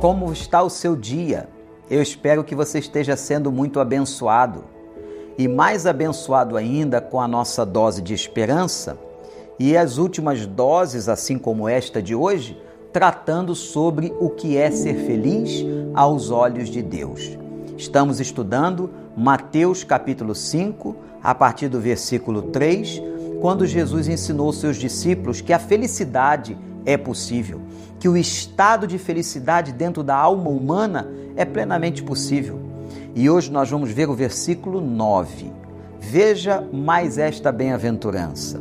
Como está o seu dia? Eu espero que você esteja sendo muito abençoado e mais abençoado ainda com a nossa dose de esperança e as últimas doses, assim como esta de hoje, tratando sobre o que é ser feliz aos olhos de Deus. Estamos estudando Mateus capítulo 5, a partir do versículo 3, quando Jesus ensinou seus discípulos que a felicidade é possível, que o estado de felicidade dentro da alma humana é plenamente possível. E hoje nós vamos ver o versículo 9. Veja mais esta bem-aventurança.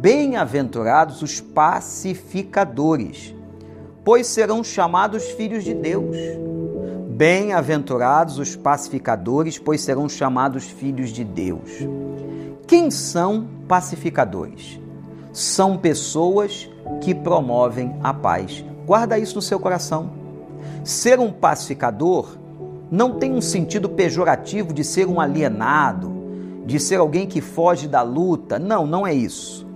Bem-aventurados os pacificadores, pois serão chamados filhos de Deus. Bem-aventurados os pacificadores, pois serão chamados filhos de Deus. Quem são pacificadores? São pessoas que promovem a paz. Guarda isso no seu coração. Ser um pacificador não tem um sentido pejorativo de ser um alienado, de ser alguém que foge da luta. Não, não é isso.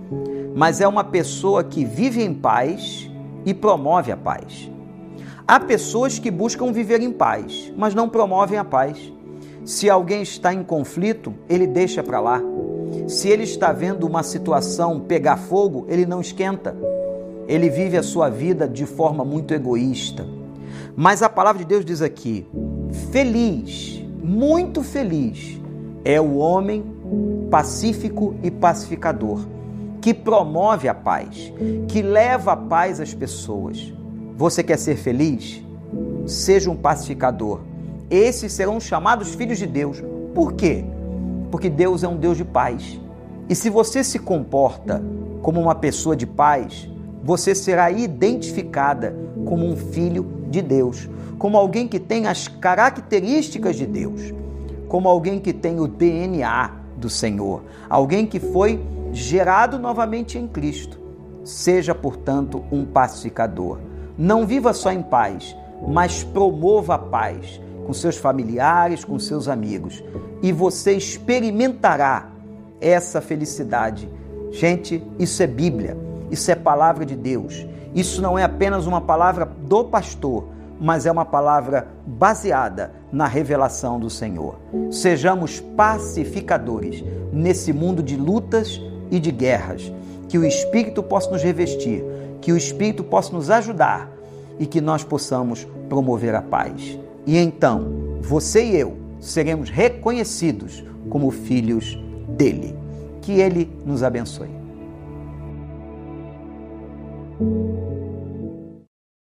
Mas é uma pessoa que vive em paz e promove a paz. Há pessoas que buscam viver em paz, mas não promovem a paz. Se alguém está em conflito, ele deixa para lá. Se ele está vendo uma situação pegar fogo, ele não esquenta. Ele vive a sua vida de forma muito egoísta. Mas a palavra de Deus diz aqui: feliz, muito feliz é o homem pacífico e pacificador, que promove a paz, que leva a paz às pessoas. Você quer ser feliz? Seja um pacificador. Esses serão chamados filhos de Deus. Por quê? Porque Deus é um Deus de paz. E se você se comporta como uma pessoa de paz, você será identificada como um filho de Deus, como alguém que tem as características de Deus, como alguém que tem o DNA do Senhor, alguém que foi gerado novamente em Cristo. Seja, portanto, um pacificador. Não viva só em paz, mas promova a paz com seus familiares, com seus amigos, e você experimentará essa felicidade. Gente, isso é Bíblia. Isso é palavra de Deus. Isso não é apenas uma palavra do pastor, mas é uma palavra baseada na revelação do Senhor. Sejamos pacificadores nesse mundo de lutas e de guerras. Que o Espírito possa nos revestir, que o Espírito possa nos ajudar e que nós possamos promover a paz. E então, você e eu seremos reconhecidos como filhos dele. Que ele nos abençoe.